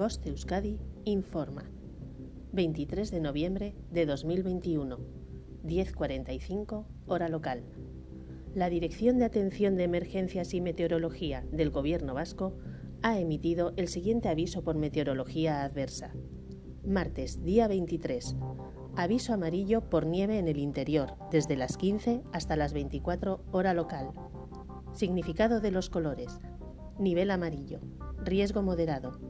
Voz de Euskadi informa. 23 de noviembre de 2021, 10.45, hora local. La Dirección de Atención de Emergencias y Meteorología del Gobierno Vasco ha emitido el siguiente aviso por meteorología adversa. Martes, día 23. Aviso amarillo por nieve en el interior, desde las 15 hasta las 24 hora local. Significado de los colores. Nivel amarillo. Riesgo moderado.